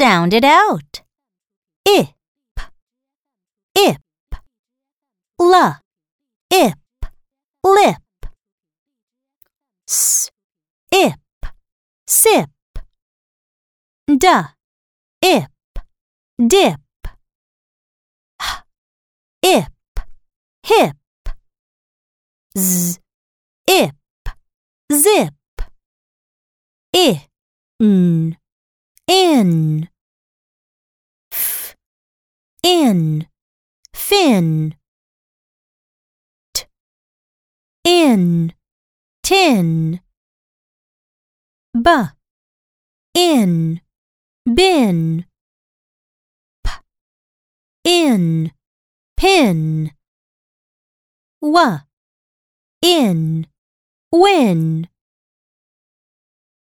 Sound it out. Ip, ip, l, ip, lip. S, ip, sip. D, ip, dip. H, ip, hip. Z, ip, zip. I, n, in. In, fin. T, in, tin. B, in, bin. P, in, pin. W, in, win.